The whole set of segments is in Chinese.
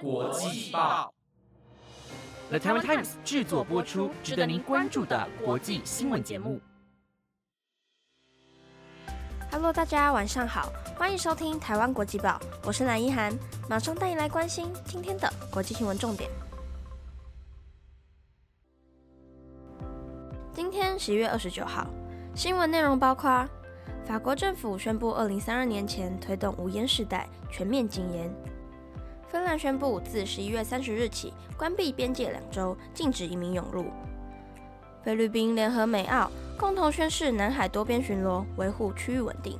国际报，The Taiwan Times 制作播出，值得您关注的国际新闻节目。Hello，大家晚上好，欢迎收听台湾国际报，我是蓝一涵，马上带你来关心今天的国际新闻重点。今天十一月二十九号，新闻内容包括：法国政府宣布，二零三二年前推动无烟世代，全面禁烟。芬兰宣布自十一月三十日起关闭边界两周，禁止移民涌入。菲律宾联合美澳共同宣誓南海多边巡逻，维护区域稳定。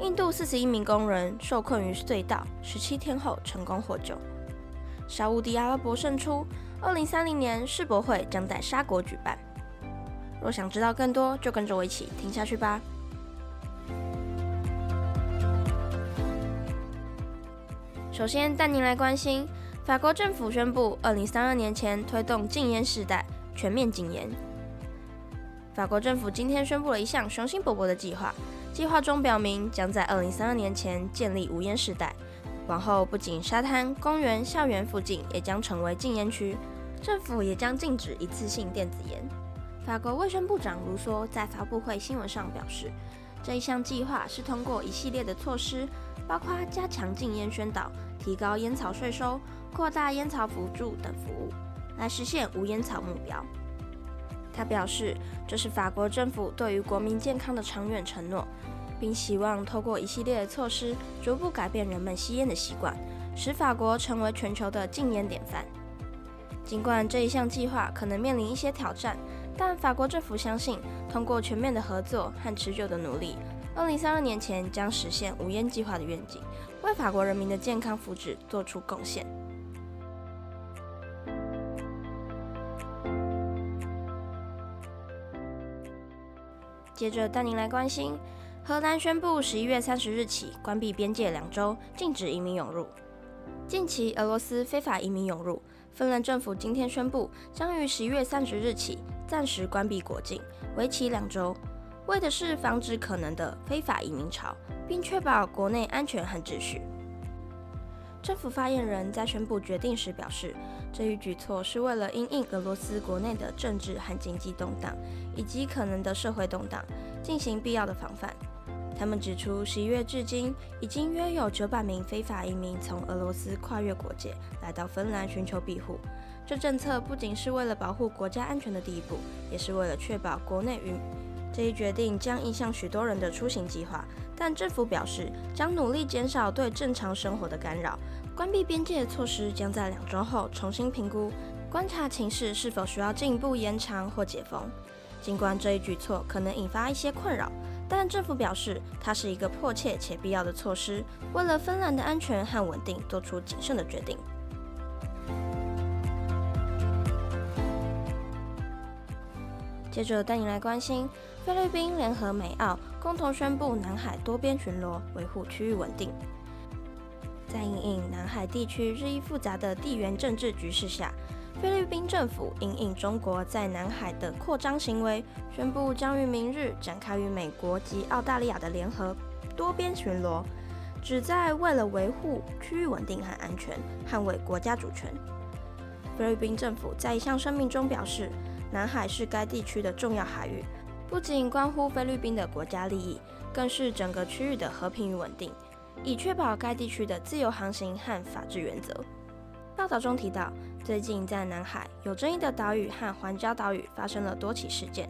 印度四十一名工人受困于隧道，十七天后成功获救。沙乌地阿拉伯胜出，二零三零年世博会将在沙国举办。若想知道更多，就跟着我一起听下去吧。首先带您来关心，法国政府宣布，二零三二年前推动禁烟时代，全面禁烟。法国政府今天宣布了一项雄心勃勃的计划，计划中表明将在二零三二年前建立无烟时代，往后不仅沙滩、公园、校园附近也将成为禁烟区，政府也将禁止一次性电子烟。法国卫生部长卢梭在发布会新闻上表示，这一项计划是通过一系列的措施，包括加强禁烟宣导。提高烟草税收、扩大烟草辅助等服务，来实现无烟草目标。他表示，这是法国政府对于国民健康的长远承诺，并希望透过一系列的措施，逐步改变人们吸烟的习惯，使法国成为全球的禁烟典范。尽管这一项计划可能面临一些挑战，但法国政府相信，通过全面的合作和持久的努力，二零三二年前将实现无烟计划的愿景。为法国人民的健康福祉做出贡献。接着带您来关心，荷兰宣布十一月三十日起关闭边界两周，禁止移民涌入。近期俄罗斯非法移民涌入，芬兰政府今天宣布，将于十一月三十日起暂时关闭国境，为期两周。为的是防止可能的非法移民潮，并确保国内安全和秩序。政府发言人在宣布决定时表示，这一举措是为了因应俄罗斯国内的政治和经济动荡，以及可能的社会动荡，进行必要的防范。他们指出，十一月至今，已经约有九百名非法移民从俄罗斯跨越国界来到芬兰寻求庇护。这政策不仅是为了保护国家安全的第一步，也是为了确保国内与。这一决定将影响许多人的出行计划，但政府表示将努力减少对正常生活的干扰。关闭边界措施将在两周后重新评估，观察情势是否需要进一步延长或解封。尽管这一举措可能引发一些困扰，但政府表示它是一个迫切且必要的措施，为了芬兰的安全和稳定做出谨慎的决定。接着带你来关心。菲律宾联合美澳共同宣布南海多边巡逻，维护区域稳定。在因应南海地区日益复杂的地缘政治局势下，菲律宾政府因应中国在南海的扩张行为，宣布将于明日展开与美国及澳大利亚的联合多边巡逻，旨在为了维护区域稳定和安全，捍卫国家主权。菲律宾政府在一项声明中表示，南海是该地区的重要海域。不仅关乎菲律宾的国家利益，更是整个区域的和平与稳定，以确保该地区的自由航行和法治原则。报道中提到，最近在南海有争议的岛屿和环礁岛屿发生了多起事件，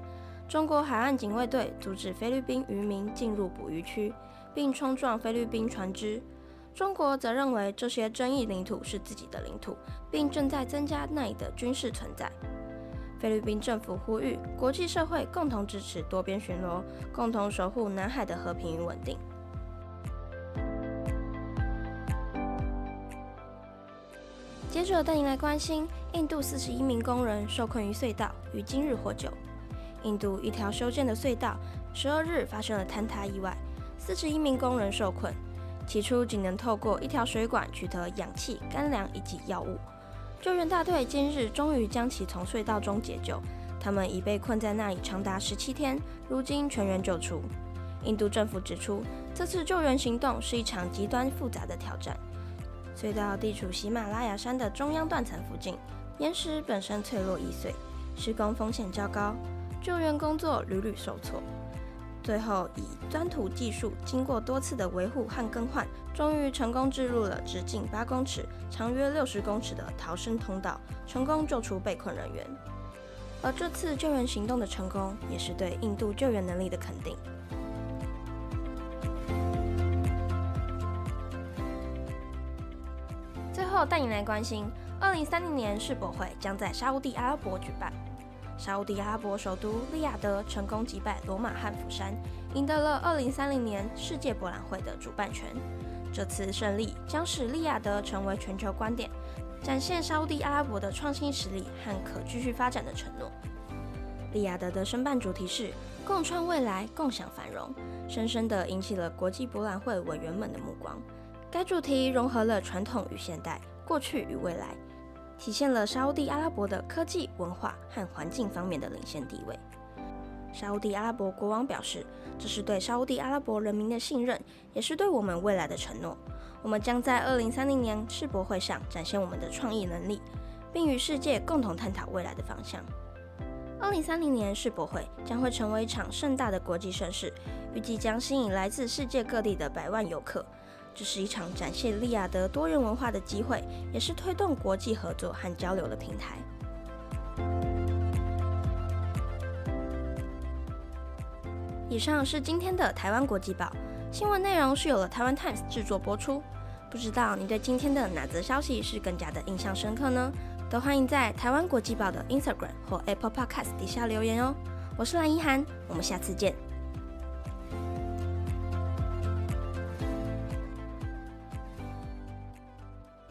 中国海岸警卫队阻止菲律宾渔民进入捕鱼区，并冲撞菲律宾船只。中国则认为这些争议领土是自己的领土，并正在增加那里的军事存在。菲律宾政府呼吁国际社会共同支持多边巡逻，共同守护南海的和平与稳定。接着带您来关心，印度四十一名工人受困于隧道，于今日获救。印度一条修建的隧道，十二日发生了坍塌意外，四十一名工人受困，起初仅能透过一条水管取得氧气、干粮以及药物。救援大队今日终于将其从隧道中解救，他们已被困在那里长达十七天，如今全员救出。印度政府指出，这次救援行动是一场极端复杂的挑战。隧道地处喜马拉雅山的中央断层附近，岩石本身脆弱易碎，施工风险较高，救援工作屡屡受挫。最后以钻土技术，经过多次的维护和更换，终于成功置入了直径八公尺、长约六十公尺的逃生通道，成功救出被困人员。而这次救援行动的成功，也是对印度救援能力的肯定。最后带你来关心，二零三零年世博会将在沙地阿拉伯举办。沙地阿拉伯首都利雅得成功击败罗马和釜山，赢得了2030年世界博览会的主办权。这次胜利将使利雅得成为全球观点，展现沙地阿拉伯的创新实力和可继续发展的承诺。利雅得的申办主题是“共创未来，共享繁荣”，深深地引起了国际博览会委员们的目光。该主题融合了传统与现代，过去与未来。体现了沙地阿拉伯的科技、文化和环境方面的领先地位。沙地阿拉伯国王表示，这是对沙地阿拉伯人民的信任，也是对我们未来的承诺。我们将在二零三零年世博会上展现我们的创意能力，并与世界共同探讨未来的方向。二零三零年世博会将会成为一场盛大的国际盛事，预计将吸引来自世界各地的百万游客。这是一场展现利雅得多元文化的机会，也是推动国际合作和交流的平台。以上是今天的台湾国际报新闻内容，是有了台湾 Times 制作播出。不知道你对今天的哪则消息是更加的印象深刻呢？都欢迎在台湾国际报的 Instagram 或 Apple Podcast 底下留言哦。我是蓝一涵，我们下次见。